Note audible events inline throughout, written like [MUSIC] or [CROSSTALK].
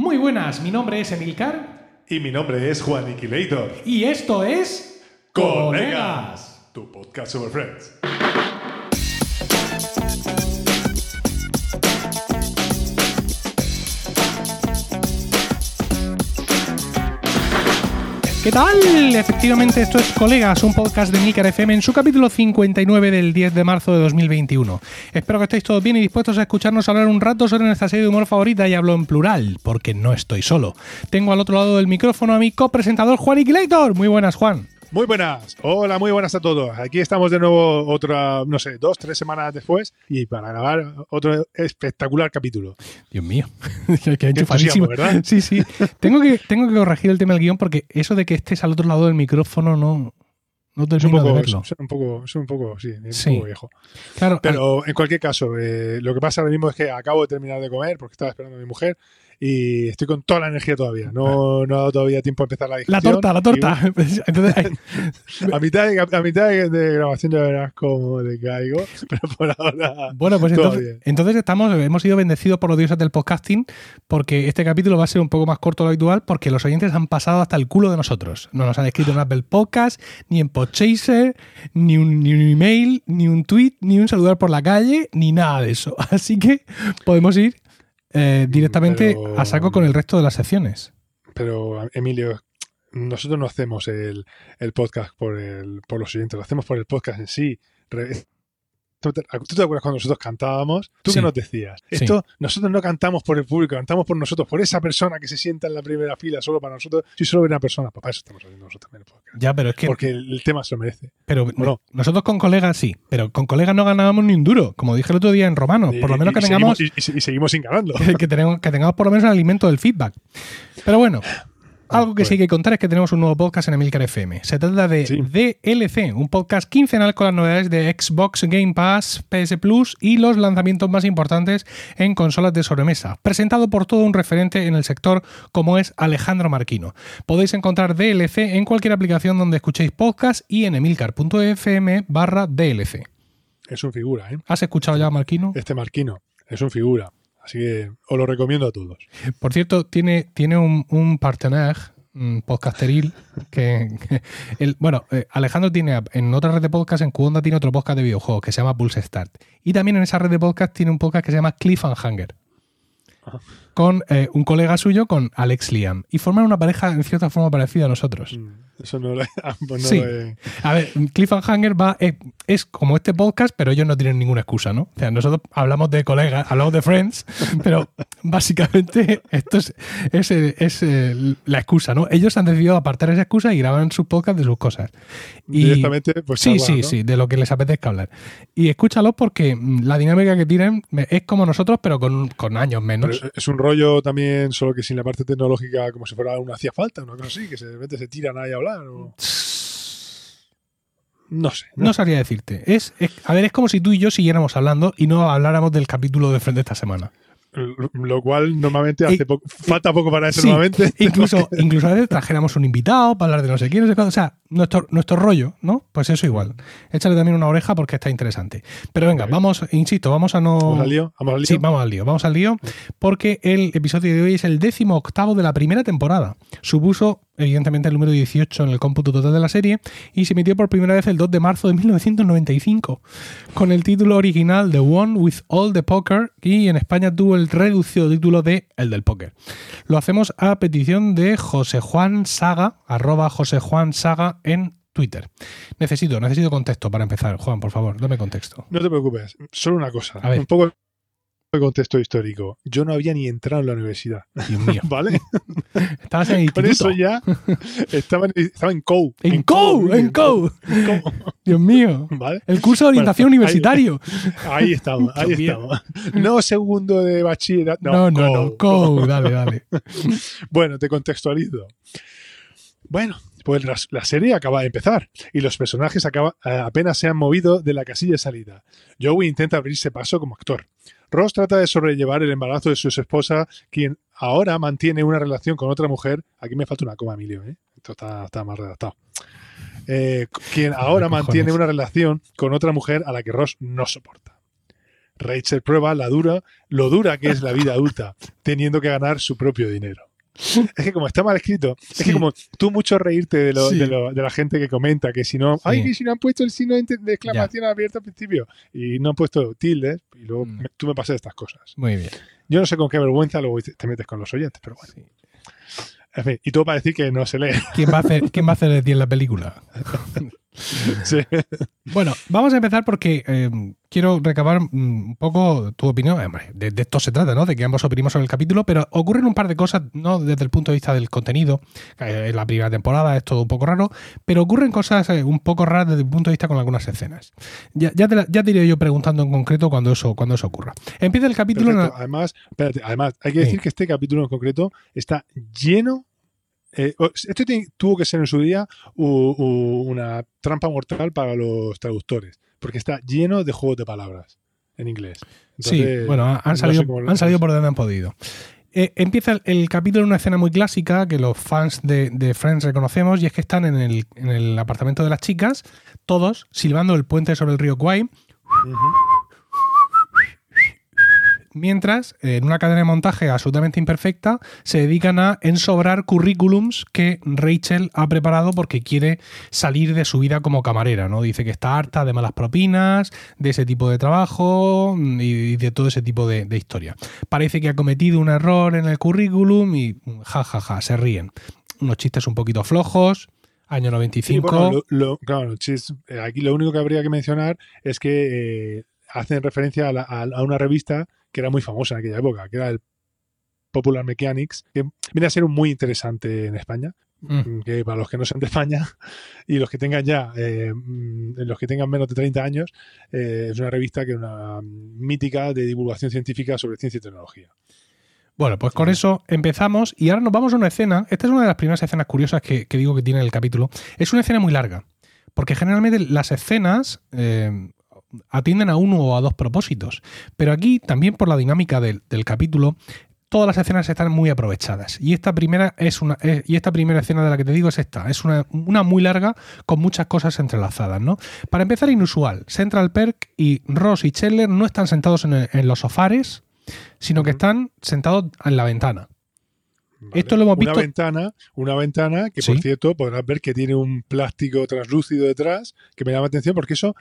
Muy buenas, mi nombre es Emilcar Y mi nombre es Juan Iquilator. y esto es Colegas, tu podcast sobre Friends. ¿Qué tal? Efectivamente, esto es Colegas, un podcast de Milcar FM en su capítulo 59 del 10 de marzo de 2021. Espero que estéis todos bien y dispuestos a escucharnos hablar un rato sobre nuestra serie de humor favorita y hablo en plural, porque no estoy solo. Tengo al otro lado del micrófono a mi copresentador Juan Iquilator. Muy buenas, Juan. Muy buenas. Hola, muy buenas a todos. Aquí estamos de nuevo otra, no sé, dos, tres semanas después y para grabar otro espectacular capítulo. Dios mío, [LAUGHS] que enchufadísimo. ¿verdad? Sí, sí. Tengo que, tengo que corregir el tema del guion porque eso de que estés al otro lado del micrófono no, no Es un poco, es un poco, es un poco, sí, es un Sí. poco viejo. Claro, Pero en cualquier caso, eh, lo que pasa ahora mismo es que acabo de terminar de comer porque estaba esperando a mi mujer y estoy con toda la energía todavía. No, no ha dado todavía tiempo a empezar la la digestión. torta, la torta. [LAUGHS] Entonces, [LAUGHS] A mitad, de, a mitad de, de grabación ya verás cómo le caigo, [LAUGHS] pero por ahora. Bueno, pues entonces, entonces estamos, hemos sido bendecidos por los dioses del podcasting porque este capítulo va a ser un poco más corto de lo habitual porque los oyentes han pasado hasta el culo de nosotros. No nos han escrito en Apple Podcast, ni en Podchaser, ni un, ni un email, ni un tweet, ni un saludar por la calle, ni nada de eso. Así que podemos ir eh, directamente Pero- a saco con el resto de las secciones. Pero, Emilio, nosotros no hacemos el, el podcast por, el, por los oyentes, lo hacemos por el podcast en sí. Re- ¿Tú te, tú te acuerdas cuando nosotros cantábamos? ¿Tú Sí. qué nos decías? Sí. Esto, nosotros no cantamos por el público, cantamos por nosotros, por esa persona que se sienta en la primera fila solo para nosotros. Si solo viene una persona, pues para eso estamos haciendo nosotros también el. Ya, pero es que Porque el, el tema se lo merece. pero no? nosotros con colegas sí, pero con colegas no ganábamos ni un duro, como dije el otro día en Romano. Por lo menos y que tengamos seguimos- y, seguimos sin ganarlo. [LAUGHS] que, que que tengamos por lo menos el alimento del feedback. Pero bueno, algo que sí hay que contar es que tenemos un nuevo podcast en Emilcar FM. Se trata de Sí. DLC, un podcast quincenal con las novedades de Xbox Game Pass, PS Plus y los lanzamientos más importantes en consolas de sobremesa, presentado por todo un referente en el sector como es Alejandro Marquino. Podéis encontrar DLC en cualquier aplicación donde escuchéis podcast y en emilcar.fm barra DLC. Es un figura, ¿eh? ¿Has escuchado ya a Marquino? Este Marquino es un figura. Así que os lo recomiendo a todos. Por cierto, tiene, tiene un, un partener un podcasteril que, que el- bueno, eh, Alejandro tiene en otra red de podcast, en Cuonda tiene otro podcast de videojuegos que se llama Pulse Start. Y también en esa red de podcast tiene un podcast que se llama Cliff and Hanger. Con eh, un colega suyo, con Alex Liam. Y forman una pareja en cierta forma parecida a nosotros. Eso no lo, [LAUGHS] no Sí. lo A ver, Cliffhanger va, es, es como este podcast, pero ellos no tienen ninguna excusa, ¿no? O sea, nosotros hablamos de colegas, hablamos de friends, [LAUGHS] pero básicamente esto es, es, eh, es, eh, la excusa, ¿no? Ellos han decidido apartar esa excusa y graban su podcast de sus cosas. Y, Directamente, pues sí, sí, ¿no? sí, de lo que les apetezca hablar. Y escúchalo porque mm, la dinámica que tienen es como nosotros, pero con, con años menos. Pero es un rollo también, solo que sin la parte tecnológica, como si fuera una hacía falta, una cosa así, que se, de repente se tiran ahí a hablar. o- No sé. No sabría decirte. Es, es- a ver, es como si tú y yo siguiéramos hablando y no habláramos del capítulo de frente esta semana. Lo- cual normalmente hace poco, falta poco para eso Sí, normalmente. [LAUGHS] Incluso, incluso a veces trajéramos un invitado para hablar de no sé quién, no sé cuándo. O sea, nuestro, nuestro rollo, ¿no? Pues eso igual. Échale también una oreja porque está interesante. Pero venga, Vale. vamos, insisto, vamos a no. Vamos al lío. Vamos al lío. Sí, vamos al lío, vamos al lío, porque el episodio de hoy es el décimo octavo de la primera temporada. Supuso, evidentemente, el número 18 en el cómputo total de la serie y se emitió por primera vez el 2 de marzo de 1995, con el título original The One with All the Poker y en España tuvo el reducido título de El del Póker. Lo hacemos a petición de José Juan Saga, arroba José Juan Saga en Twitter. Necesito, necesito contexto para empezar. Juan, por favor, dame contexto. No te preocupes. Solo una cosa. A ver. Un poco contexto histórico. Yo no había ni entrado en la universidad. Dios mío. [LAUGHS] ¿Vale? Estabas en el Por instituto. eso ya estaba en, estaba en COU. En COU, en COU. [LAUGHS] Dios mío. ¿Vale? El curso de orientación Bueno, universitario. Ahí estamos, [LAUGHS] ahí estamos. No segundo de bachillerato. No, no, no. COU. COU, dale, dale. Bueno, te contextualizo. Bueno, pues la, la serie acaba de empezar y los personajes acaba- eh, apenas se han movido de la casilla de salida. Joey intenta abrirse paso como actor. Ross trata de sobrellevar el embarazo de su esposa, quien ahora mantiene una relación con otra mujer. Aquí me falta una coma, Emilio, ¿eh? Esto está, está más redactado. Eh, quien ahora mantiene una relación con otra mujer a la que Ross no soporta. Rachel prueba la dura, lo dura que es la vida adulta, teniendo que ganar su propio dinero. [LAUGHS] Es que como está mal escrito, es que como tú mucho reírte de, lo- Sí. de, lo- de la gente que comenta que si no, Sí. ay, que si no han puesto el signo de exclamación abierto al principio y no han puesto tildes, y luego Mm. me- tú me pasas estas cosas. Muy bien. Yo no sé con qué vergüenza luego te te metes con los oyentes, pero bueno. En fin, y todo para decir que no se lee. ¿Quién va a hacer, [LAUGHS] quién va a hacer de ti en la película? [LAUGHS] [LAUGHS] Sí. Bueno, vamos a empezar porque eh, quiero recabar mm, un poco tu opinión. Eh, hombre, De, de esto se trata, ¿no? De que ambos opinimos sobre el capítulo, pero ocurren un par de cosas, no desde el punto de vista del contenido. Eh, en la primera temporada es todo un poco raro, pero ocurren cosas un poco raras desde el punto de vista con algunas escenas. Ya, ya, te, la- ya te iré yo preguntando en concreto cuando eso, cuando eso ocurra. Empieza el capítulo. Perfecto. Además, espérate, además, hay que Sí. decir que este capítulo en concreto está lleno. Eh, esto tuvo que ser en su día una trampa mortal para los traductores, porque está lleno de juegos de palabras en inglés. Sí, bueno, han, no salido, sé han salido por donde han podido. Eh, empieza el, el capítulo en una escena muy clásica que los fans de, de Friends reconocemos y es que están en el, en el apartamento de las chicas, todos silbando el puente sobre el río Kwai. Mientras eh, en una cadena de montaje absolutamente imperfecta se dedican a ensobrar currículums que Rachel ha preparado porque quiere salir de su vida como camarera, ¿no? Dice que está harta de malas propinas, de ese tipo de trabajo mm, y, de todo ese tipo de, de historia. Parece que ha cometido un error en el currículum y mm, ja, ja, ja, se ríen. Unos chistes un poquito flojos. Año Sí, 95. bueno, lo- lo- claro, chis- eh, aquí lo único que habría que mencionar es que eh, hacen referencia a, la- a- a una revista que era muy famosa en aquella época, que era el Popular Mechanics, que viene a ser muy interesante en España. Mm. que para los que no sean de España [LAUGHS] y los que tengan ya, eh, mm, los que tengan menos de 30 años, eh, es una revista que es una mítica de divulgación científica sobre ciencia y tecnología. Bueno, pues con eso empezamos y ahora nos vamos a una escena. Esta es una de las primeras escenas curiosas que, que digo que tiene el capítulo. Es una escena muy larga, porque generalmente las escenas eh, atienden a uno o a dos propósitos, pero aquí también por la dinámica del, del capítulo. Todas las escenas están muy aprovechadas. Y esta primera es una. es- y esta primera escena de la que te digo es esta. Es una, una muy larga con muchas cosas entrelazadas, ¿no? Para empezar, inusual. Central Perk y Ross y Chandler no están sentados en, los sofares, sino que están sentados en la ventana. ¿vale? Esto lo hemos una visto- Ventana, una ventana que, por cierto, podrás ver que tiene un plástico translúcido detrás, que me llama la atención porque eso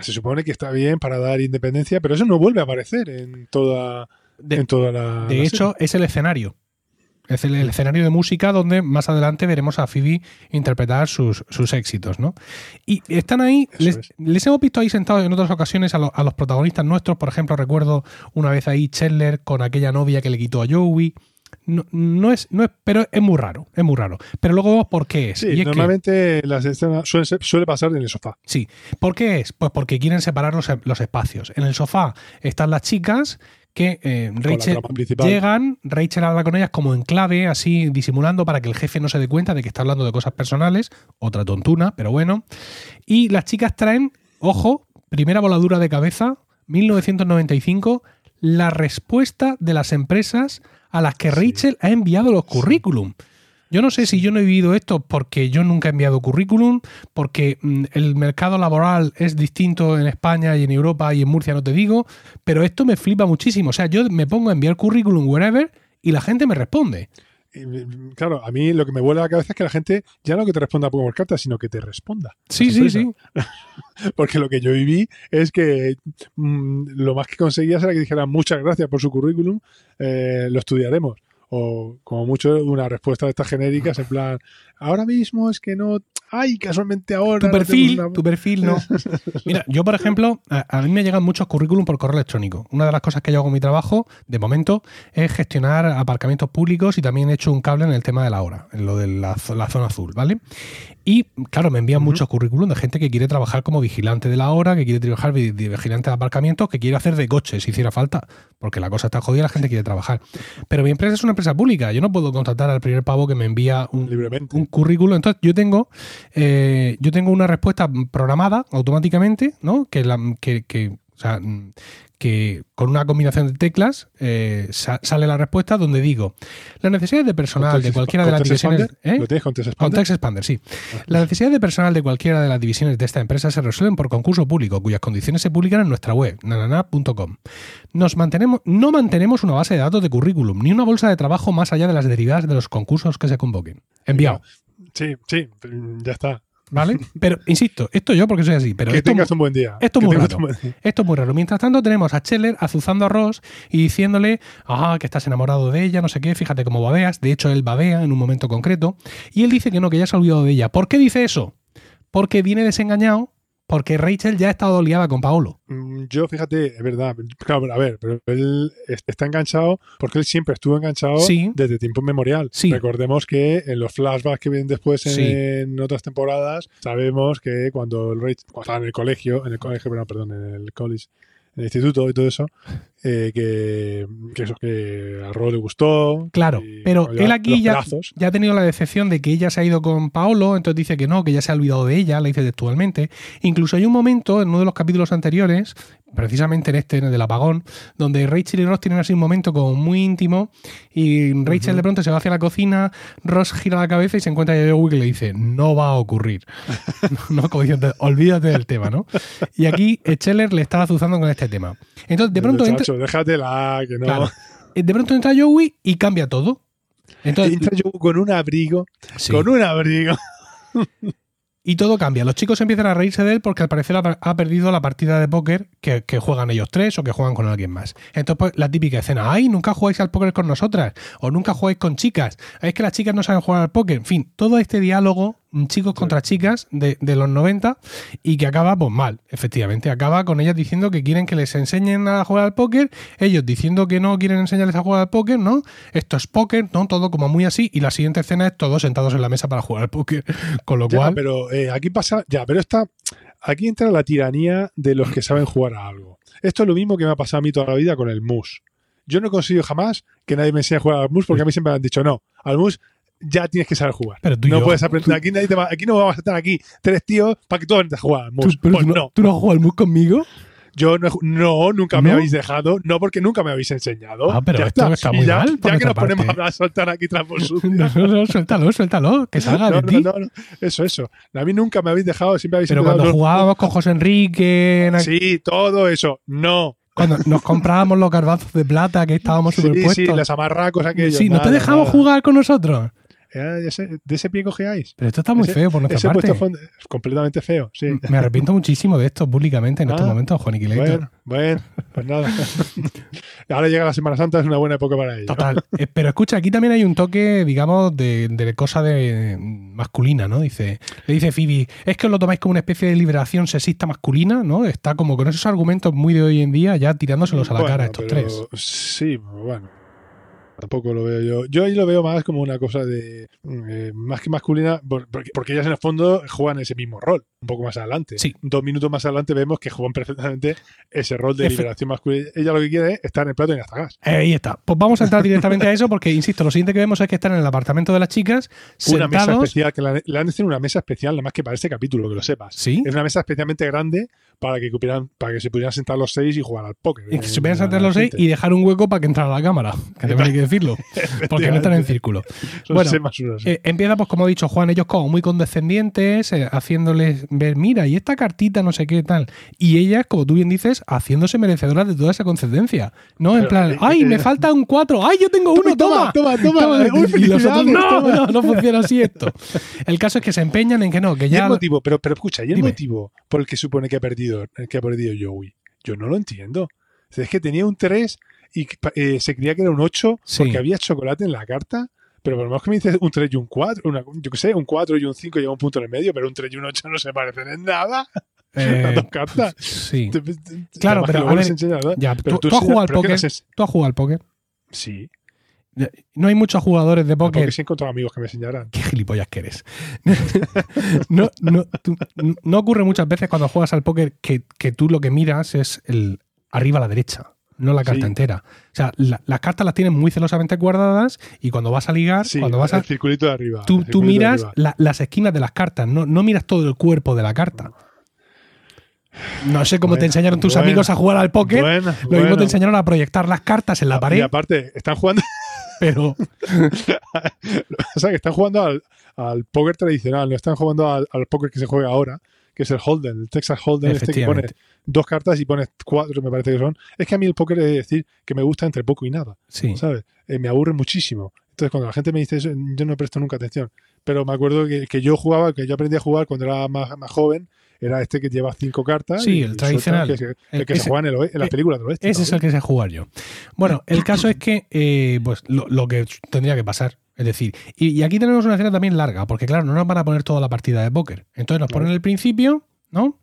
se supone que está bien para dar independencia, pero eso no vuelve a aparecer en toda, De, en toda la. de la hecho, es el escenario. Es el, el escenario de música donde más adelante veremos a Phoebe interpretar sus, sus éxitos, ¿no? Y están ahí, les, es. les hemos visto ahí sentados en otras ocasiones a, lo- a los protagonistas nuestros. Por ejemplo, recuerdo una vez ahí Chandler con aquella novia que le quitó a Joey. No, no es, no es, pero es muy raro, es muy raro. Pero luego vemos por qué es. Sí, Y es que- normalmente las escenas suelen ser- suele pasar en el sofá. Sí. ¿Por qué es? Pues porque quieren separar los, los espacios. En el sofá están las chicas que eh, Rachel llegan, Rachel habla con ellas como en clave, así disimulando para que el jefe no se dé cuenta de que está hablando de cosas personales, otra tontuna, pero bueno. Y las chicas traen, ojo, primera voladura de cabeza, 1995, la respuesta de las empresas a las que Sí. Rachel ha enviado los currículum. Yo no sé si yo no he vivido esto porque yo nunca he enviado currículum, porque mm, el mercado laboral es distinto en España y en Europa y en Murcia, no te digo, pero esto me flipa muchísimo. O sea, yo me pongo a enviar currículum wherever y la gente me responde. Claro, a mí lo que me vuela la cabeza es que la gente ya no que te responda por carta, sino que te responda. Sí, sí, sí. [LAUGHS] Porque lo que yo viví es que mm, lo más que conseguías era que dijeran muchas gracias por su currículum, eh, lo estudiaremos. O como mucho una respuesta de estas genéricas en plan, ahora mismo es que no, ay, casualmente ahora. Tu perfil, tenemos una-". tu perfil no. Mira, yo por ejemplo, a, a mí me llegan muchos currículum por correo electrónico. Una de las cosas que yo hago en mi trabajo, de momento, es gestionar aparcamientos públicos y también he hecho un cable en el tema de la hora, en lo de la, zo- la zona azul, ¿vale? Y claro, me envían muchos currículum de gente que quiere trabajar como vigilante de la hora, que quiere trabajar de vigilante de aparcamientos, que quiere hacer de coche si hiciera falta, porque la cosa está jodida, la gente quiere trabajar. Pero mi empresa es una empresa pública, yo no puedo contratar al primer pavo que me envía un, un currículum. Entonces, yo tengo, eh, yo tengo una respuesta programada automáticamente, ¿no? Que, la- que- que O sea, que con una combinación de teclas eh, sa- sale la respuesta donde digo, las necesidades de personal de cualquiera de las divisiones... ¿eh? ¿Lo tienes con Text Con Expander? Text Expander, sí. Las necesidades de personal de cualquiera de las divisiones de esta empresa se resuelven por concurso público, cuyas condiciones se publican en nuestra web, nanana.com. Nos mantenemos, no mantenemos una base de datos de currículum, ni una bolsa de trabajo más allá de las derivadas de los concursos que se convoquen. Enviado, Sí, sí, ya está. ¿vale? Pero, insisto, esto yo porque soy así, pero que esto, tengas un buen día. esto Que muy raro. esto es muy raro. Mientras tanto, tenemos a Scheller azuzando a Ross y diciéndole, ah, que estás enamorado de ella, no sé qué, fíjate cómo babeas. De hecho, él babea en un momento concreto. Y él dice que no, que ya se ha olvidado de ella. ¿Por qué dice eso? Porque viene desengañado, porque Rachel ya ha estado liada con Paolo. Mm, Yo, fíjate, es verdad. Claro, a ver, pero él es- está enganchado porque él siempre estuvo enganchado Sí. desde tiempo inmemorial. Sí. Recordemos que en los flashbacks que vienen después en, Sí. en otras temporadas, sabemos que cuando el Rachel, cuando estaba en el colegio, en el colegio, perdón, perdón, en el college, en el instituto y todo eso, eh, que, que eso que a Ro le gustó. Claro, pero él aquí ya, ya ha tenido la decepción de que ella se ha ido con Paolo, entonces dice que no, que ya se ha olvidado de ella, la dice textualmente. Incluso hay un momento en uno de los capítulos anteriores, precisamente en este, en el del apagón, donde Rachel y Ross tienen así un momento como muy íntimo y Rachel de pronto se va hacia la cocina, Ross gira la cabeza y se encuentra a Joey que le dice, no va a ocurrir. [LAUGHS] no, como diciendo, olvídate del tema, ¿no? Y aquí Scheller le está azuzando con este tema. Entonces, de pronto entra, Déjatela, que no. claro, de pronto entra Joey y cambia todo. Entonces, Entra yo con un abrigo, sí. con un abrigo. Y todo cambia. Los chicos empiezan a reírse de él porque al parecer ha, perdido la partida de póker que, que juegan ellos tres o que juegan con alguien más. Entonces, pues, la típica escena, ay, nunca jugáis al póker con nosotras o nunca jugáis con chicas. Es que las chicas no saben jugar al póker. En fin, todo este diálogo, chicos contra chicas de, de los 90 y que acaba pues mal, efectivamente. Acaba con ellas diciendo que quieren que les enseñen a jugar al póker, ellos diciendo que no quieren enseñarles a jugar al póker, ¿no? Esto es póker, ¿no? Todo como muy así. Y la siguiente escena es todos sentados en la mesa para jugar al póker. [LAUGHS] Con lo Ya, cual... pero eh, aquí pasa, ya, pero esta, aquí entra la tiranía de los que saben jugar a algo. Esto es lo mismo que me ha pasado a mí toda la vida con el mus. Yo no he conseguido jamás que nadie me enseñe a jugar al mus porque a mí siempre me han dicho, no, al mus ya tienes que saber jugar. Pero tú no yo- puedes aprender. Aquí, nadie te va- aquí no vamos a estar aquí tres tíos para que tú aprendas a jugar. ¿Tú, pero Pues tú no, no. ¿Tú no has jugado al mus conmigo? Yo no, no, nunca me habéis dejado. No, porque nunca me habéis enseñado. Ah, pero Ya esto está muy ya, mal Ya que nos ponemos a soltar aquí [LAUGHS] sucios. No, no, no, suéltalo, suéltalo, que [LAUGHS] salga No, de no, ti. no, no. Eso, eso. A mí nunca me habéis dejado, siempre habéis Pero cuando jugábamos con José Enrique, en Sí, todo eso. No. cuando nos [LAUGHS] comprábamos los garbanzos de plata que estábamos Sí, superpuestos. sí, los amarracos aquellos. Sí, no te dejamos nada. jugar con nosotros. Eh, de, ese, de ese pie cogeáis. Pero esto está muy Ese- feo por nuestra Ese parte. fondo- completamente feo, sí. Me arrepiento muchísimo de esto públicamente en estos Ah, momentos, Juaniquileto. Bueno, bueno, pues nada. [LAUGHS] Ahora llega la Semana Santa, es una buena época para ello. Total. Eh, Pero escucha, aquí también hay un toque, digamos, de, de cosa de masculina, ¿no? Dice, le dice Phoebe, es que os lo tomáis como una especie de liberación sexista masculina, ¿no? Está como con esos argumentos muy de hoy en día ya tirándoselos a la Bueno, cara a estos tres. Sí, bueno. Tampoco lo veo yo. Yo ahí lo veo más como una cosa de. eh, más que masculina, por- porque, porque ellas en el fondo juegan ese mismo rol, un poco más adelante. Sí. Dos minutos más adelante vemos que juegan perfectamente ese rol de Efe- liberación masculina. Ella lo que quiere es estar en el plato y hasta gas. Eh, Ahí está. Pues vamos a entrar directamente a eso porque, insisto, lo siguiente que vemos es que están en el apartamento de las chicas Una mesa sentados. especial, que la- le han hecho una mesa especial, nada más que para este capítulo, que lo sepas. Sí. Es una mesa especialmente grande para que, para que se pudieran sentar los seis y jugar al póker. Y que se a En la sentar los seis y dejar un hueco para que entrara la cámara. Que también hay que decirlo. [LAUGHS] Porque no están en círculo. Bueno. Eh, empieza, pues como he dicho, Juan, ellos como muy condescendientes, eh, haciéndoles ver, mira, y esta cartita, no sé qué tal. Y ellas, como tú bien dices, haciéndose merecedoras de toda esa concedencia. No, en plan, eh, ¡ay, eh, me falta un 4! ¡Ay, yo tengo uno! ¡Toma! toma, toma, y los otros, no, toma". no, no funciona así esto. El caso es que se empeñan en que no, que ¿Y ya. el motivo? Pero, pero escucha, ¿y el Dime. motivo por el que supone que ha perdido, que ha perdido Joey? Yo no lo entiendo. Es que tenía un 3 y eh, se creía que era un 8 Sí. porque había chocolate en la carta. Pero por lo menos que me dices un 3 y un 4, una- yo qué sé, un 4 y un 5 lleva un punto en el medio, pero un 3 y un 8 no se parecen en nada. [LAUGHS] eh, dos cartas. [LAUGHS] sí. Te- te- te- Claro, pero, lo a vuelves ver, enseñar, ¿verdad? Ya, Pero tú, tú tú has jugado al póker. Tú has jugado al póker. Sí, No hay muchos jugadores de póker porque sí he encontrado amigos que me enseñarán. Qué gilipollas que eres. [LAUGHS] no, no, tú- no ocurre muchas veces cuando juegas al póker que, que tú lo que miras es el arriba a la derecha, no la carta Sí. entera. O sea, la- las cartas las tienes muy celosamente guardadas y cuando vas a ligar, Sí, cuando vas a. el circulito de arriba. Tú, miras la- las esquinas de las cartas, no, no miras todo el cuerpo de la carta. No sé cómo te enseñaron tus buena, amigos a jugar al póker. Buena, Lo mismo te enseñaron a proyectar las cartas en la Y pared, aparte, están jugando, [LAUGHS] [LAUGHS] pero o sea, que están jugando al, al póker tradicional, no están jugando al, al póker que se juega ahora, que es el Holden, el Texas Holden, este que pone dos cartas y pones cuatro, me parece que son. Es que a mí el póker es decir que me gusta entre poco y nada, sí. ¿sabes? Eh, me aburre muchísimo. Entonces, cuando la gente me dice eso, yo no presto nunca atención. Pero me acuerdo que, que yo jugaba, que yo aprendí a jugar cuando era más, más joven, era este que lleva cinco cartas. Sí, y- el tradicional. que el, El- que ese- se juega en, el en las eh, películas del oeste. Ese es el que sé jugar yo. Bueno, el caso es que, eh, pues, lo, lo que tendría que pasar. Es decir, y, y aquí tenemos una escena también larga, porque claro, no nos van a poner toda la partida de póker. Entonces nos ponen el principio, ¿no?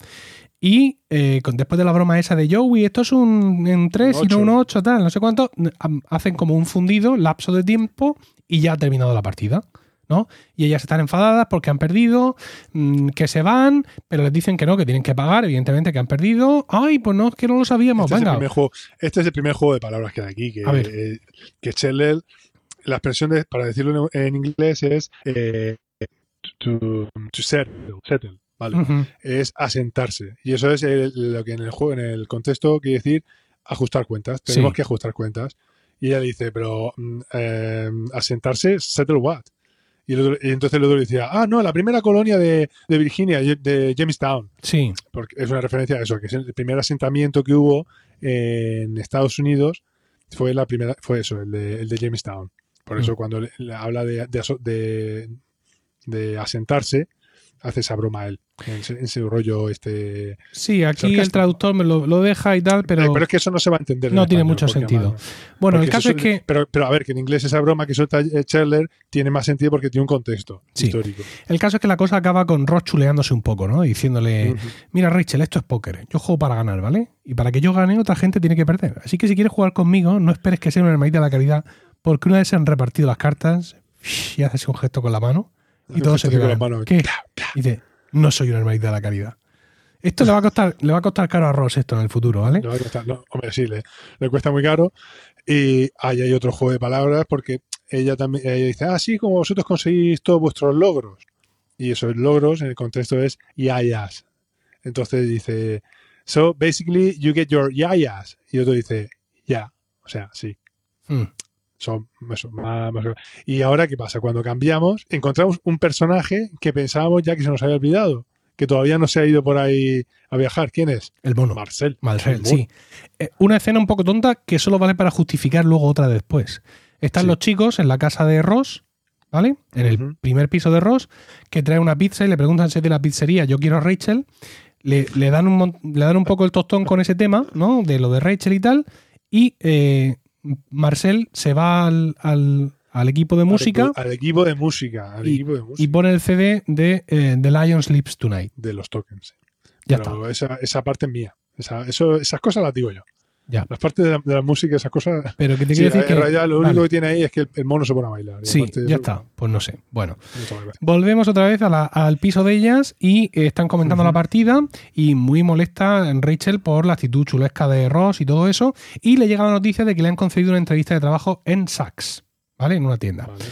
Y eh, con, después de la broma esa de Joey, esto es un en 3 y no un 8, tal, no sé cuánto, hacen como un fundido, lapso de tiempo y ya ha terminado la partida. ¿No? Y ellas están enfadadas porque han perdido, mm, que se van, pero les dicen que no, que tienen que pagar, evidentemente que han perdido. Ay, pues no, es que no lo sabíamos. Este es, el Venga, primer juego, este es el primer juego de palabras que hay aquí. Que, eh, que Scheller, la expresión de- para decirlo en, en inglés es eh, to, to settle, settle, ¿vale? Es asentarse. Y eso es el- lo que en el juego, en el contexto quiere decir ajustar cuentas. Sí. Tenemos que ajustar cuentas. Y ella dice, pero mm, eh, asentarse, settle what? Y, el otro- y entonces el otro decía, ah, no, la primera colonia de, de Virginia, de Jamestown Sí, porque es una referencia a eso, que es el primer asentamiento que hubo en Estados Unidos fue la primera, fue eso, el de, el de Jamestown. Por eso Mm. cuando le- le habla de, de- de asentarse, hace esa broma él, en, ese rollo este... Sí, aquí el traductor me lo, lo deja y tal, pero, Eh, pero es que eso no se va a entender. en no tiene español, mucho sentido. además- bueno, el caso es que Pero, pero a ver, que en inglés esa broma que suelta eh, Chandler tiene más sentido porque tiene un contexto Sí. histórico. el caso es que la cosa acaba con Ross chuleándose un poco, ¿no? Diciéndole, mira Rachel, esto es póker, yo juego para ganar, ¿vale? Y para que yo gane, otra gente tiene que perder. Así que si quieres jugar conmigo, no esperes que sea una hermanita de la caridad, porque una vez se han repartido las cartas, y haces un gesto con la mano, y todo se gesto con queda. las manos. ¿Qué? Y dice, no soy una hermanita de la caridad. Esto le va a costar, le va a costar caro a Ross esto en el futuro, ¿vale? Costar- no, hombre, sí, le, le cuesta muy caro. Y ahí hay otro juego de palabras porque ella también ella dice, ah, sí, como vosotros conseguís todos vuestros logros. Y esos logros en el contexto es yayas. Entonces dice, so basically you get your yayas. Y otro dice, ya, o sea, sí. Mm. Son eso, más, más- Y ahora, ¿qué pasa? Cuando cambiamos, encontramos un personaje que pensábamos ya que se nos había olvidado, que todavía no se ha ido por ahí a viajar. ¿Quién es? El mono. Marcel. Marcel, El mono. sí. Eh, una escena un poco tonta que solo vale para justificar luego otra después. Están Sí. los chicos en la casa de Ross, ¿vale? En el primer piso de Ross, que trae una pizza y le preguntan si es de la pizzería, yo quiero a Rachel. Le, le dan un, le dan un poco el tostón con ese tema, ¿no? De lo de Rachel y tal. Y eh, Marcel se va al, al- al equipo de música Al, equipo de música. Al equipo de música. y pone el CD de eh, The Lion Sleeps Tonight. de los tokens. Ya Pero esa, esa parte es mía. Esa, eso, esas cosas las digo yo. Ya. Las partes de la, de la música, esas cosas. Pero que te Sí, quiero decir en que. realidad lo vale. único que tiene ahí es que el, el mono se pone a bailar. Y Sí, ya eso, está. Pues no sé. Bueno, volvemos otra vez a la- al piso de ellas y eh, están comentando la partida y muy molesta en Rachel por la actitud chulesca de Ross y todo eso. Y le llega la noticia de que le han concedido una entrevista de trabajo en Saks, ¿vale? En una tienda. Vale.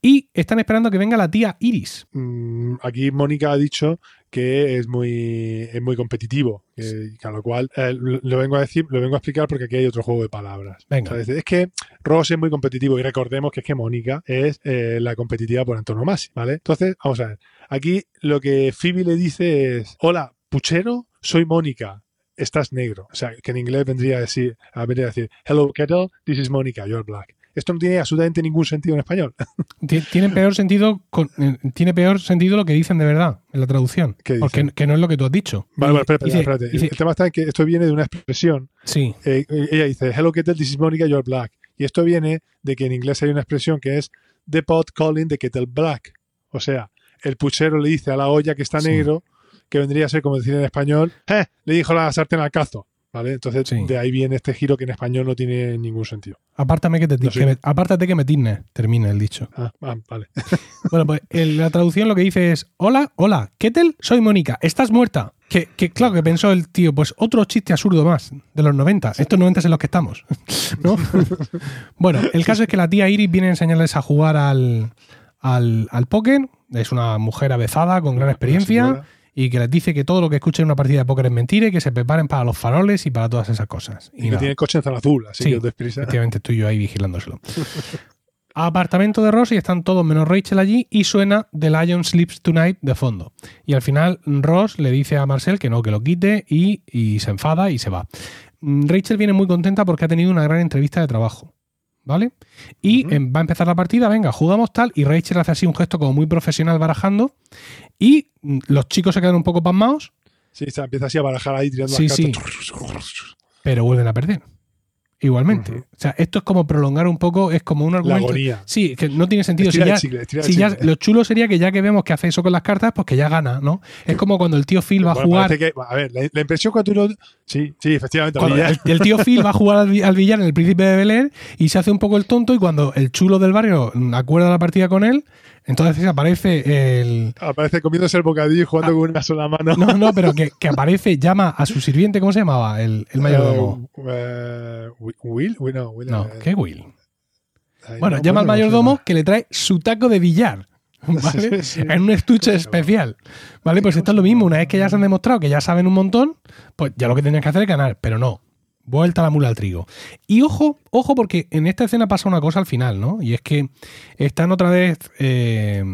Y están esperando que venga la tía Iris. Mm, aquí Mónica ha dicho que es muy, es muy competitivo, a lo cual eh, lo vengo a decir, lo vengo a explicar porque aquí hay otro juego de palabras. Venga. O sea, es, que Ross es muy competitivo y recordemos que es que Mónica es eh, la competitiva por antonomasia, ¿vale? Entonces, vamos a ver. Aquí lo que Phoebe le dice es, hola, puchero, soy Mónica. Estás negro. O sea, que en inglés vendría a decir, a vendría a decir Hello, Kettle, this is Mónica, you're black. Esto no tiene absolutamente ningún sentido en español. [LAUGHS] Ti- Tiene peor sentido con- eh, tiene peor sentido lo que dicen de verdad en la traducción. Porque que no es lo que tú has dicho. Vale, vale, Dice- espérate. dice- el tema está en que esto viene de una expresión sí, eh, ella dice, hello, kettle, this is Monica, you're black. Y esto viene de que en inglés hay una expresión que es the pot calling the kettle black. O sea, el puchero le dice a la olla que está Sí. negro, que vendría a ser como decir en español, "Eh", le dijo la sartén al cazo. ¿Vale? Entonces, Sí. de ahí viene este giro que en español no tiene ningún sentido. apártame que te, No que me- apártate que me tiznes, termina el dicho. Ah, ah, vale. [LAUGHS] Bueno, pues el- la traducción lo que dice es: Hola, hola, Kettle, soy Mónica, estás muerta. Que, que claro, que pensó el tío, pues otro chiste absurdo más de los 90. Estos 90 en los que estamos. [LAUGHS] ¿no? [LAUGHS] bueno, el caso es que la tía Iris viene a enseñarles a jugar al, al, al póker. Es una mujer avezada con gran experiencia. Y que les dice que todo lo que escuchen en una partida de póker es mentira y que se preparen para los faroles y para todas esas cosas. Y, que tiene el coche en zona azul, así Sí, que desprisa. Efectivamente, estoy yo ahí vigilándoselo. [LAUGHS] Apartamento de Ross y están todos menos Rachel allí y suena The Lion Sleeps Tonight de fondo. Y al final Ross le dice a Marcel que no, que lo quite y, y se enfada y se va. Mm, Rachel viene muy contenta porque ha tenido una gran entrevista de trabajo. ¿Vale? Y em, va a empezar la partida, venga, jugamos tal, y Rachel hace así un gesto como muy profesional barajando, y mm, los chicos se quedan un poco pasmados, Sí, se empieza así a barajar ahí tirando Sí, las sí. pero vuelven a perder. Igualmente. O sea, esto es como prolongar un poco, es como un La argumento. agonía. Sí, que no tiene sentido. Si ya, chicle, si ya- lo chulo sería que ya que vemos que hace eso con las cartas, pues que ya gana, ¿no? Es como cuando el tío Phil va a jugar. que- a ver, la, la impresión cuando tú lo. Sí, sí, efectivamente. el, el tío Phil va a jugar al, al billar en el Príncipe de Belén y se hace un poco el tonto y cuando el chulo del barrio acuerda la partida con él, entonces aparece el... Aparece comiéndose el bocadillo y jugando con una sola mano. Ah. No, no, pero que, que [LAUGHS] aparece, llama a su sirviente, ¿cómo se llamaba? El, el mayordomo. Eh, eh, Will, Will, no, Will, No, ¿qué Will? ay, Bueno, no, llama al mayordomo que le trae su taco de billar. [LAUGHS] ¿Vale? Sí, sí. En un estuche especial. ¿Vale? Pues esto es lo mismo. Una vez que ya se han demostrado que ya saben un montón, pues ya lo que tenían que hacer es ganar. Pero no. Vuelta la mula al trigo. Y ojo, ojo, porque en esta escena pasa una cosa al final, ¿no? Y es que están otra vez. eh,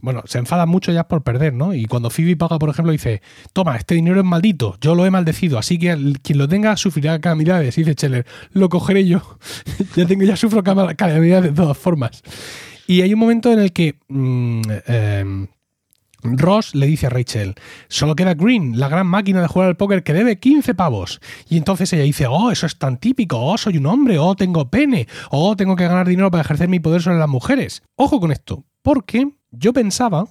bueno, se enfadan mucho ya por perder, ¿no? Y cuando Phoebe paga, por ejemplo, dice: Toma, este dinero es maldito, yo lo he maldecido, así que quien lo tenga sufrirá calamidades. Dice Scheller: Lo cogeré yo. [LAUGHS] ya tengo, ya sufro calamidades de todas formas. Y hay un momento en el que mm, eh, Ross le dice a Rachel, solo queda Green, la gran máquina de jugar al póker que debe 15 pavos. Y entonces ella dice, oh, eso es tan típico, oh, soy un hombre, oh, tengo pene, oh, tengo que ganar dinero para ejercer mi poder sobre las mujeres. Ojo con esto, porque yo pensaba,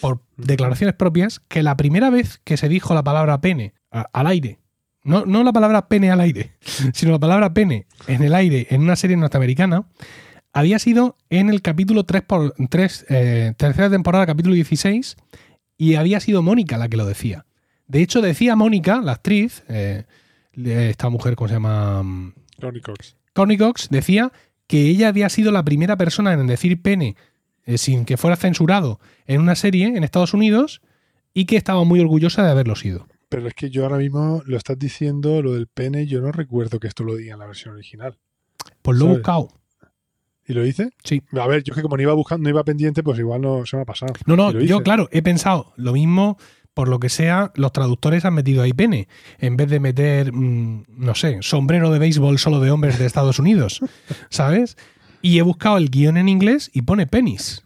por declaraciones propias, que la primera vez que se dijo la palabra pene al aire, no, no la palabra pene al aire, [LAUGHS] sino la palabra pene en el aire en una serie norteamericana, había sido en el capítulo 3 por 3, eh, tercera temporada, capítulo 16, y había sido Mónica la que lo decía. De hecho, decía Mónica, la actriz, eh, de esta mujer, ¿cómo se llama? Ronnie Cox. Courtney Cox, decía que ella había sido la primera persona en decir pene eh, sin que fuera censurado en una serie en Estados Unidos y que estaba muy orgullosa de haberlo sido. Pero es que yo ahora mismo lo estás diciendo, lo del pene, yo no recuerdo que esto lo diga en la versión original. Pues lo he buscado. ¿Y lo dice? Sí. A ver, yo es que como no iba buscando, no iba pendiente, pues igual no se me ha pasado. No, no, ¿Y lo yo, claro, he pensado lo mismo, por lo que sea, los traductores han metido ahí pene, en vez de meter, mm, no sé, sombrero de béisbol solo de hombres de Estados Unidos, [LAUGHS] ¿sabes? Y he buscado el guion en inglés y pone penis.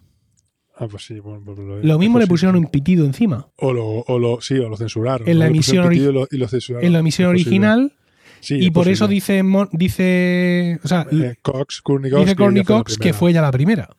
Ah, pues sí, bueno, pues lo, Lo mismo le pusieron un pitido encima. O lo, o lo, sí, o lo censuraron. En la emisión pitido y lo- y lo censuraron. En la emisión Es posible. original, Sí, y es por eso dice, dice, o sea, Eh, Cox, Courtney dice Courtney Cox que fue ya la primera.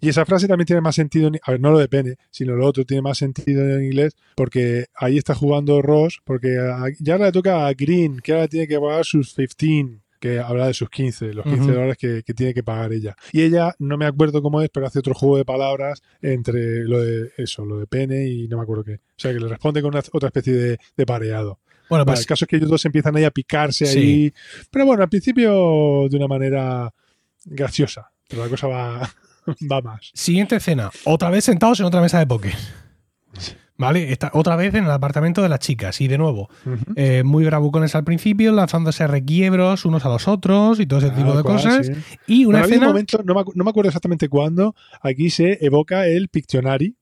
Y esa frase también tiene más sentido, en- a ver, no lo de pene, sino lo otro tiene más sentido en inglés, porque ahí está jugando Ross, porque ya le toca a Green, que ahora tiene que pagar sus 15, que habla de sus 15, los 15 Ujú. dólares que, que tiene que pagar ella. Y ella, no me acuerdo cómo es, pero hace otro juego de palabras entre lo de eso, lo de pene y no me acuerdo qué. O sea, que le responde con una- otra especie de, de pareado. Bueno, Bueno, pues el caso es que ellos dos empiezan ahí a picarse Sí. ahí. Pero bueno, al principio de una manera graciosa. Pero la cosa va, [LAUGHS] va más. Siguiente escena. Otra vez sentados en otra mesa de póker. ¿Vale? Está otra vez en el apartamento de las chicas. Y de nuevo, Ujú. eh, muy bravucones al principio, lanzándose requiebros unos a los otros y todo ese tipo Tal de cual, cosas. sí. Y una Bueno, había un escena. momento, no me, no me acuerdo exactamente cuándo, aquí se evoca el Pictionary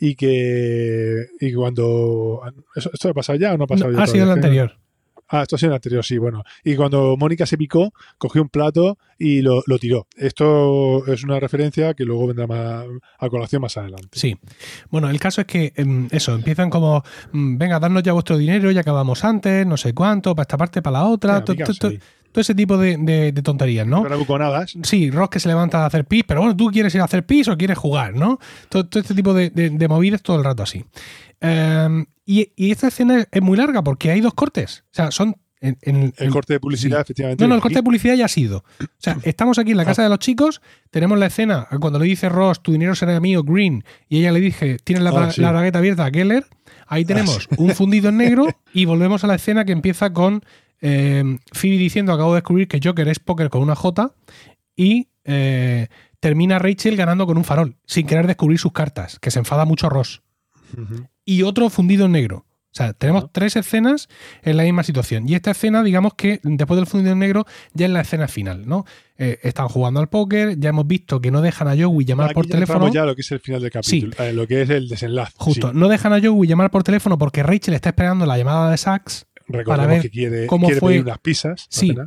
y que y cuando... ¿Esto, esto ha pasado ya o no ha pasado No, ya? ha sido el anterior. Ah, esto ha sido el anterior, sí, bueno. Y cuando Mónica se picó, cogió un plato y lo, lo tiró. Esto es una referencia que luego vendrá más, a colación más adelante. Sí. Bueno, el caso es que em, eso, empiezan como, mm, venga, darnos ya vuestro dinero, ya acabamos antes, no sé cuánto, para esta parte, para la otra, Venga, todo ese tipo de, de- de tonterías, ¿no? Bravuconadas. Sí, Ross que se levanta a hacer pis, pero bueno, tú quieres ir a hacer pis o quieres jugar, ¿no? Todo, todo este tipo de, de- movidas todo el rato así. Em, y, y esta escena es muy larga porque hay dos cortes. O sea, son. En, en- El corte de publicidad, sí. efectivamente. No, no, el corte de publicidad ya ha sido. O sea, estamos aquí en la casa de los chicos, tenemos la escena cuando le dice Ross, tu dinero será mío, Green, y ella le dice, tienes la, Ah, sí. la bragueta abierta a Keller. Ahí tenemos un fundido en negro [LAUGHS] y volvemos a la escena que empieza con eh, Phoebe diciendo, acabo de descubrir que Joker es póker con una J y eh, termina Rachel ganando con un farol, sin querer descubrir sus cartas, que se enfada mucho Ross. Y otro fundido en negro. O sea, tenemos tres escenas en la misma situación. Y esta escena, digamos que después del fundido en negro, ya es la escena final, ¿no? Eh, están jugando al póker, ya hemos visto que no dejan a Joey llamar Aquí por ya teléfono. ya lo que es el final del capítulo, eh, lo que es el desenlace. Justo, Sí. no dejan a Joey llamar por teléfono porque Rachel está esperando la llamada de Sax Recordemos ver que quiere, cómo quiere fue- pedir unas pizzas. Sí. ¿no?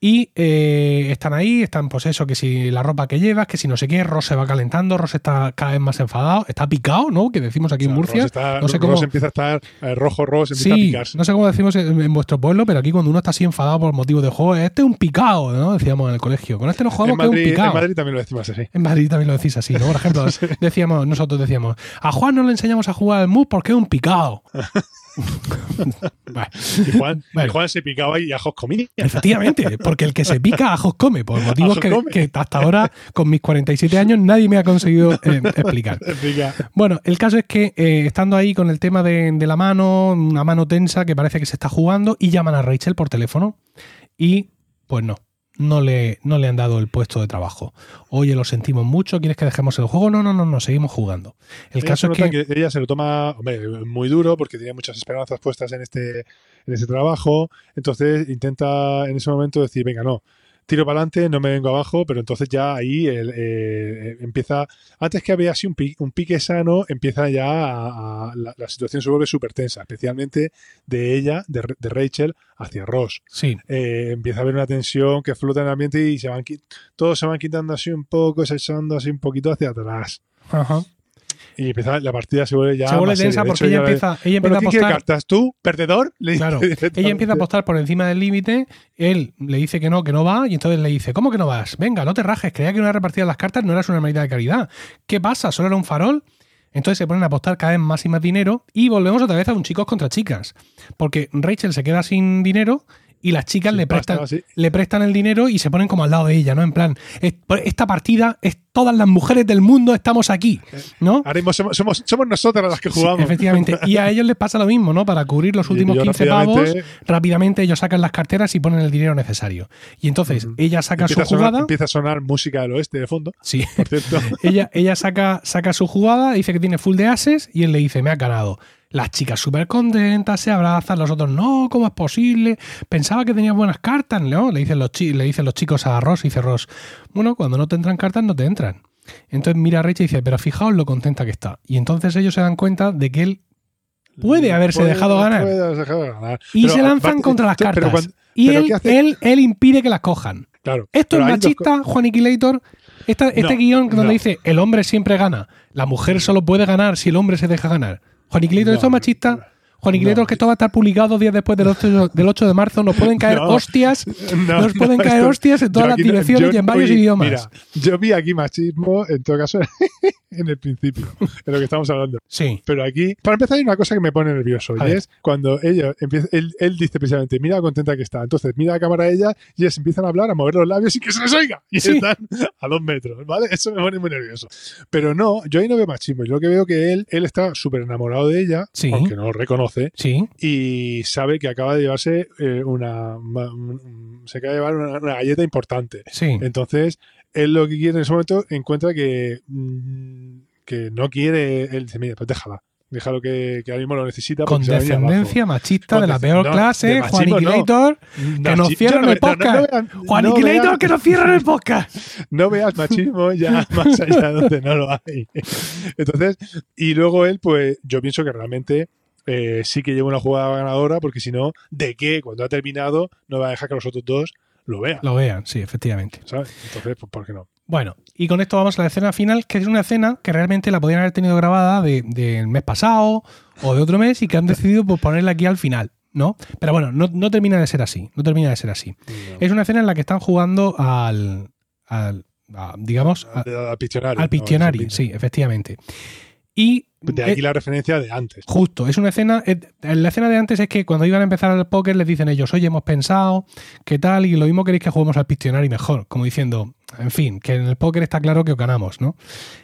y eh, están ahí, están pues eso, que si la ropa que llevas, que si no sé qué, Ross se va calentando, Ross está cada vez más enfadado, está picado, ¿no? Que decimos aquí O sea, en Murcia. Ross, está- no sé Ross cómo- empieza a estar eh, rojo, Ross empieza a Sí, picarse. no sé cómo decimos en, en vuestro pueblo, pero aquí cuando uno está así enfadado por motivo de juego, este es un picado, ¿no? Decíamos en el colegio. Con este no jugamos que es un Madrid, picado. en Madrid también lo decimos así. En Madrid también lo decís así, ¿no? Por ejemplo, [LAUGHS] decíamos, nosotros decíamos, a Juan no le enseñamos a jugar al MUS porque es un picado. [LAUGHS] [LAUGHS] Bueno, Y Juan, y Bueno. Juan se picaba y ajos comía. efectivamente, porque el que se pica ajos come, por motivos que, hasta ahora, con mis 47 años, nadie me ha conseguido eh, explicar. [LAUGHS] Bueno, el caso es que eh, estando ahí con el tema de, de la mano, una mano tensa que parece que se está jugando, y llaman a Rachel por teléfono y pues no. No le, no le han dado el puesto de trabajo. Oye, lo sentimos mucho, ¿quieres que dejemos el juego? No, no, no, no, seguimos jugando. El Ella caso es que, que ella se lo toma hombre, muy duro porque tenía muchas esperanzas puestas en este, en ese trabajo. Entonces intenta en ese momento decir, venga, no, tiro para adelante, no me vengo abajo, pero entonces ya ahí el, eh, empieza, antes que había así un pique, un pique sano, empieza ya a, a- la, la situación se vuelve súper tensa, especialmente de ella, de, de Rachel, hacia Ross. sí, Eh, empieza a haber una tensión que flota en el ambiente y se van todos se van quitando así un poco, se echando así un poquito hacia atrás. ajá. Y empieza, la partida se vuelve ya. se vuelve más seria. tensa De porque hecho, ella empieza, ella empieza ¿qué a apostar. cartas? ¿Tú? ¿Perdedor? Le Claro, [LAUGHS] ella empieza a apostar por encima del límite, él le dice que no, que no va, y entonces le dice, ¿cómo que no vas? Venga, no te rajes, creía que una repartida de las cartas no eras una hermanita de caridad. ¿Qué pasa? ¿Solo era un farol? Entonces se ponen a apostar cada vez más y más dinero y volvemos otra vez a un chicos contra chicas. Porque Rachel se queda sin dinero y las chicas le, prestan, sí. le prestan el dinero y se ponen como al lado de ella, ¿no? En plan, es- esta partida es todas las mujeres del mundo estamos aquí, ¿no? Ahora mismo somos, somos, somos nosotras las que Sí, jugamos. efectivamente. Y a ellos les pasa lo mismo, ¿no? Para cubrir los últimos yo 15 pavos, rápidamente- rápidamente ellos sacan las carteras y ponen el dinero necesario. Y entonces ella saca empieza, su sonar, jugada. empieza a sonar música del oeste de fondo, Sí. por cierto. [LAUGHS] ella, ella saca, saca su jugada, dice que tiene full de ases y él le dice, me ha ganado. Las chicas súper contentas, se abrazan, los otros, no, ¿cómo es posible? Pensaba que tenía buenas cartas, ¿no? Le dicen los, chi- le dicen los chicos a Ross y dice Ross, bueno, cuando no te entran cartas, no te entran. Entonces mira a Rachel y dice, pero fijaos lo contenta que está. Y entonces ellos se dan cuenta de que él Puede haberse Puede- dejado ganar. puede dejado ganar. y Pero se lanzan contra las pero cartas. cuando- y pero él, él, él impide que las cojan. claro. Esto es dos machista, Juan Iquilator. Esta- este No, guion donde no. dice el hombre siempre gana, la mujer solo puede ganar si el hombre se deja ganar. Juan Iquilator, No, ¿esto es machista? Juan Iquilator, no. que esto va a estar publicado días después del 8, [LAUGHS] del 8 de marzo, nos pueden caer No. hostias, [LAUGHS] No, nos pueden caer esto- hostias en todas las direcciones yo y en varios vi- idiomas. Mira, yo vi aquí machismo, en todo caso, [LAUGHS] en el principio, de lo que estamos hablando. Sí, Pero aquí, para empezar, hay una cosa que me pone nervioso. A y ver. es cuando ella empieza, él, él dice precisamente, mira contenta que está. Entonces, mira la cámara a ella y ellos empiezan a hablar, a mover los labios y que se les oiga. Y Sí. están a dos metros, ¿vale? Eso me pone muy nervioso. Pero no, yo ahí no veo machismo. Yo lo que veo que él, él está súper enamorado de ella, Sí. aunque no lo reconoce, sí, y sabe que acaba de llevarse eh, una, un- se acaba de llevar una, una galleta importante. sí. Entonces, él lo que quiere en ese momento encuentra que, mm, que no quiere. Él dice, mira, pues déjala. Déjalo que, que ahora mismo lo necesita. Con porque se va a venir descendencia machista de la peor no, clase, Juan no. Iquilator, abajo. que nos Machi- cierran no el no, no, podcast. Juan no Iquilator, [LAUGHS] que nos cierran el podcast. no veas machismo ya [LAUGHS] más allá donde no lo hay. Entonces, y luego él, pues yo pienso que realmente eh, sí que lleva una jugada ganadora, porque si no, ¿de qué? Cuando ha terminado, no va a dejar que los otros dos lo vean. Lo vean, sí, efectivamente. ¿sabes? Entonces, pues, ¿por qué no? Bueno, y con esto vamos a la escena final, que es una escena que realmente la podían haber tenido grabada de- del mes pasado o de otro mes y que han decidido pues, ponerla aquí al final, ¿no? Pero bueno, no, no termina de ser así, no termina de ser así. Es una escena en la que están jugando al, al- a, digamos, a- Al, al Pictionary. al. Pictionary, sí, efectivamente. Y De eh, aquí la referencia de antes. Justo, es una escena. eh, La escena de antes es que cuando iban a empezar al póker les dicen ellos, oye, hemos pensado, ¿qué tal? Y lo mismo queréis que juguemos al Pictionary mejor. Como diciendo, en fin, que en el póker está claro que os ganamos, ¿no?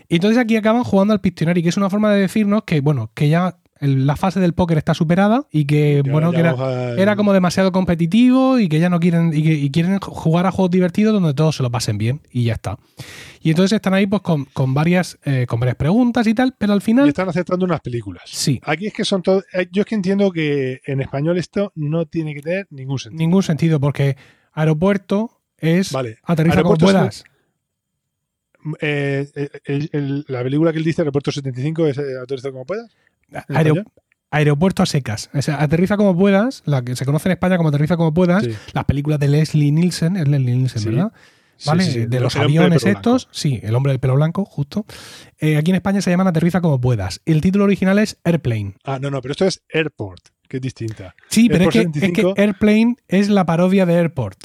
Y entonces aquí acaban jugando al Pictionary, que es una forma de decirnos que, bueno, que ya el- la fase del póker está superada y que, Ya- bueno, ya que era, a- era como demasiado competitivo y que ya no quieren y, que, y quieren jugar a juegos divertidos donde todos se lo pasen bien y ya está. Y entonces están ahí pues con, con varias eh, con varias preguntas y tal, pero al Y final están aceptando unas películas. sí, Aquí es que son todos. eh, Yo es que entiendo que en español esto no tiene que tener ningún sentido. ningún sentido porque aeropuerto es Vale. aterriza Aeropuerto como puedas. Eh, eh, el- el- la película que él dice, Aeropuerto 75, es Aterriza como puedas. ¿En Aero- aeropuerto a secas. O sea, aterriza como puedas, la que se conoce en España como aterriza como puedas, Sí. las películas de Leslie Nielsen, es Leslie Nielsen, Sí. ¿verdad? ¿Vale? sí. De los aviones estos, blanco. sí, el hombre del pelo blanco, justo. Eh, aquí en España se llaman Aterriza como puedas. El título original es Airplane. Ah, no, no, pero esto es Airport, que es distinta. Sí, pero es que, es que 75. Airplane es la parodia de Airport.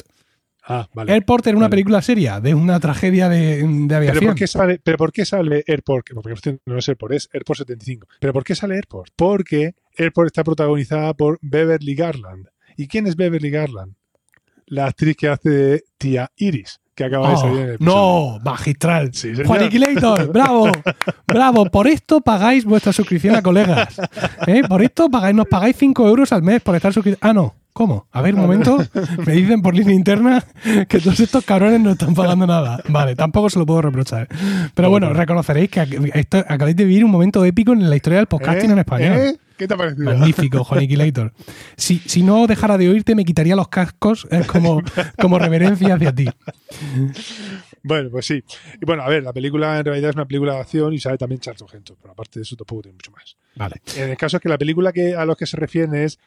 Ah, vale. Airport era una Vale. película seria de una tragedia de, de ¿Pero aviación. por, qué sale, ¿Pero por qué sale Airport? Porque esto no es Airport, es Airport 75. ¿Pero por qué sale Airport? Porque Airport está protagonizada por Beverly Garland. ¿Y quién es Beverly Garland? La actriz que hace de tía Iris, que acaba de Oh, salir en el episodio. no, magistral. Sí. Juaniquilator, bravo, bravo. Por esto pagáis vuestra suscripción a colegas. ¿Eh? Por esto pagáis, nos pagáis 5 euros al mes por estar suscritos. Ah, no. ¿Cómo? A ver, un momento. Me dicen por línea interna que todos estos cabrones no están pagando nada. Vale, tampoco se lo puedo reprochar. Pero No, bueno, no. reconoceréis que esto, acabáis de vivir un momento épico en la historia del podcasting ¿Eh? en español. ¿Eh? ¿Qué te ha parecido? Magnífico, Juaniquilator. Si, si no dejara de oírte, me quitaría los cascos eh, como, como reverencia hacia ti. Bueno, pues sí. Y bueno, a ver, la película en realidad es una película de acción y sale también Charlton Heston, pero aparte de eso tampoco tiene mucho más. Vale. En el caso es que la película que a los que se refieren es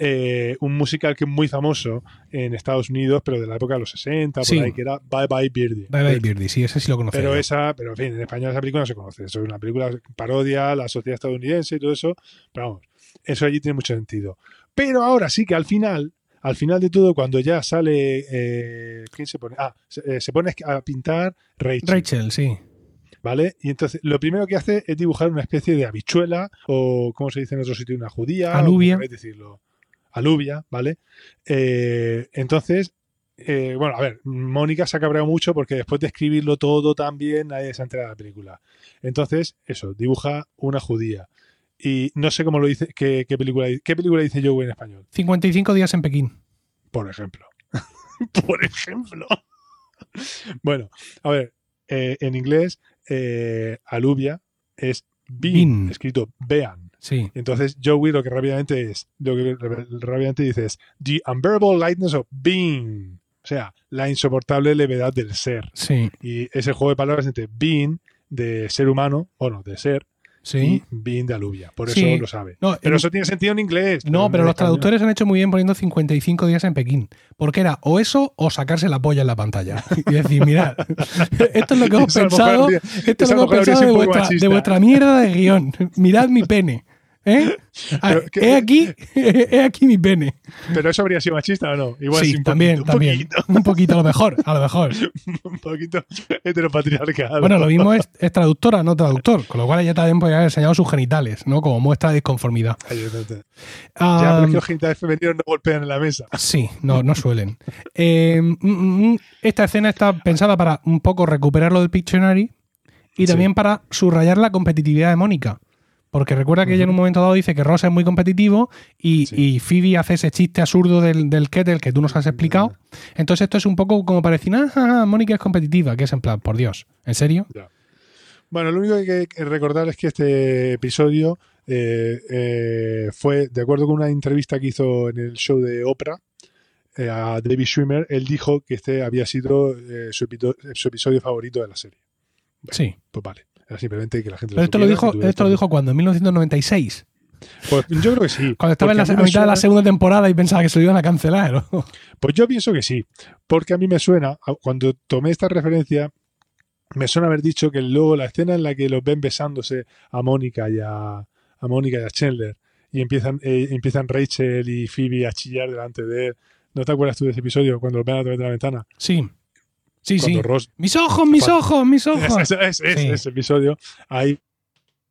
eh, un musical que es muy famoso en Estados Unidos, pero de la época de los 60, por Sí. ahí, que era Bye Bye Birdie. Bye bye, Birdie. Sí, ese sí lo conocía. Pero yo. esa, pero en fin, en español esa película no se conoce. Eso es una película parodia, la sociedad estadounidense y todo eso. Pero vamos, eso allí tiene mucho sentido. Pero ahora sí que al final, al final de todo, cuando ya sale. eh, ¿Quién se pone? Ah, se, eh, se pone a pintar Rachel. Rachel, sí. ¿Vale? Y entonces lo primero que hace es dibujar una especie de habichuela o, ¿cómo se dice en otro sitio? Una judía. o Alubia. como queráis decirlo. Alubia, ¿vale? Eh, entonces, eh, bueno, a ver, Mónica se ha cabreado mucho porque después de escribirlo todo tan bien, nadie se ha enterado de la película. Entonces, eso, dibuja una judía. Y no sé cómo lo dice, qué, qué película, qué película dice Joe en español, 55 días en Pekín. por ejemplo. [LAUGHS] por ejemplo. bueno, a ver, eh, en inglés, eh, alubia es bean, Bean. escrito bean. Sí. Entonces Joey lo que rápidamente es, lo que rápidamente dice es The unbearable lightness of being. O sea, la insoportable levedad del ser. Sí. Y es el juego de palabras entre being, de ser humano, bueno, de ser, Sí. y being de alubia. Por eso Sí. lo sabe. No, Pero en- eso tiene sentido en inglés. no, pero los español- traductores han hecho muy bien poniendo 55 días en Pekín. Porque era o eso o sacarse la polla en la pantalla. [LAUGHS] Y decir, mirad, esto es lo que hemos pensado, esto es lo que hemos pensado de vuestra, de vuestra mierda de guion. Mirad mi pene. ¿Eh? [LAUGHS] Ah, he aquí, [LAUGHS] he aquí mi pene. Pero eso habría sido machista o no. Igual sí, también, poquito, también. Un poquito, Un poquito, a lo mejor, a lo mejor. [LAUGHS] un poquito heteropatriarcal. Bueno, lo mismo es, es traductora, no traductor, con lo cual ella también podría haber enseñado sus genitales, ¿no? Como muestra de disconformidad. Ay, Ya, pero es que los genitales femeninos no golpean en la mesa. Sí, no, no suelen. Eh, mm, mm, esta escena está pensada para un poco recuperar lo del Pictionary y Sí. también para subrayar la competitividad de Mónica. Porque recuerda que ella en un momento dado dice que Ross es muy competitivo y, Sí. y Phoebe hace ese chiste absurdo del, del kettle que tú nos has explicado. Entonces esto es un poco como para decir, ah, Mónica es competitiva, que es en plan, por Dios, ¿en serio? Bueno, lo único que hay que recordar es que este episodio eh, eh, fue, de acuerdo con una entrevista que hizo en el show de Oprah eh, a David Schwimmer, él dijo que este había sido su episodio favorito de la serie. Sí. Pues vale, era simplemente que la gente Pero esto lo dijo, esto lo dijo cuando, en 1996. Pues yo creo que sí. [LAUGHS] Cuando estaba en la, mitad de la segunda temporada y pensaba que se lo iban a cancelar. Pues yo pienso que sí, porque a mí me suena, cuando tomé esta referencia, me suena haber dicho que luego la escena en la que los ven besándose a Mónica y a, a Mónica y a Chandler y empiezan, eh, empiezan Rachel y Phoebe a chillar delante de él. ¿No te acuerdas tú de ese episodio cuando los ven a través de la ventana? Sí. Sí, sí. Ross Mis ojos, mis Cuando- ojos, mis ojos. [LAUGHS] Es, es- es- Sí. ese episodio. Ahí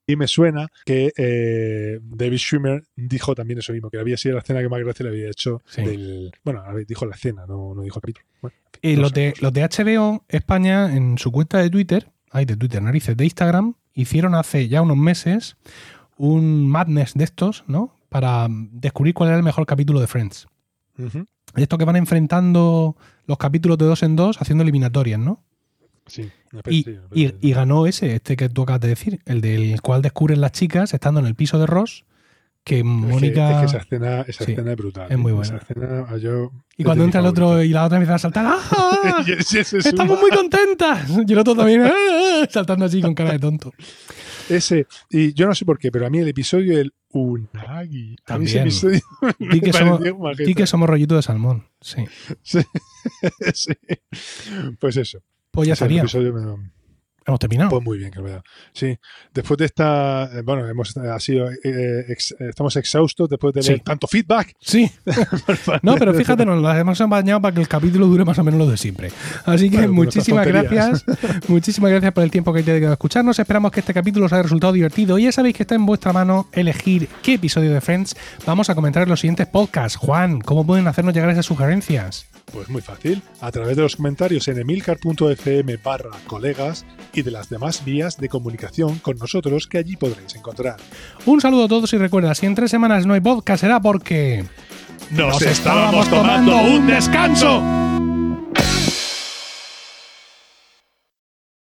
y me suena que eh, David Schwimmer dijo también eso mismo, que había sido la escena que más gracia le había hecho Sí. del. Bueno, dijo la escena, no, no dijo el capítulo. Bueno, Y no los, de, los de HBO España, en su cuenta de Twitter, ay, de Twitter, narices, de Instagram, hicieron hace ya unos meses un madness de estos, ¿no? Para descubrir cuál era el mejor capítulo de Friends. Ujú. Esto que van enfrentando los capítulos de dos en dos haciendo eliminatorias, ¿no? Sí, me Y, ganó ese, este que tú acabas de decir, el del cual descubren las chicas estando en el piso de Ross, que Es que- Mónica... Es que, esa escena, esa Sí, escena es brutal. es muy buena. Esa escena, ah, yo- y cuando entra el otro y la otra empieza a saltar, [LAUGHS] ¡ah! ¡Estamos muy contentas! Y el otro también, ¡ah! saltando así con cara de tonto. Ese, y yo no sé por qué, pero a mí el episodio del Unagi. A mí ese episodio [LAUGHS] Di que, somos, di que somos rollito de salmón. Sí. [LAUGHS] Sí. [LAUGHS] Sí. Pues eso. Pues ya Ese estaría. episodio me- Hemos terminado. Pues muy bien, verdad. Sí, después de esta, eh, bueno, hemos eh, ha sido, eh, ex- estamos exhaustos después de Sí. leer tanto feedback. Sí. [LAUGHS] No, pero fíjate, nos las hemos bañado para que el capítulo dure más o menos lo de siempre. Así que Bueno, con muchísimas gracias. [LAUGHS] Muchísimas gracias por el tiempo que te dedicado a escucharnos. Esperamos que este capítulo os haya resultado divertido. Y ya sabéis que está en vuestra mano elegir qué episodio de Friends vamos a comentar en los siguientes podcasts. Juan, ¿cómo pueden hacernos llegar esas sugerencias? Pues muy fácil, a través de los comentarios en emilcar.fm barra colegas y de las demás vías de comunicación con nosotros que allí podréis encontrar. Un saludo a todos y recuerda, si en tres semanas no hay podcast será porque... ¡Nos estábamos tomando un descanso!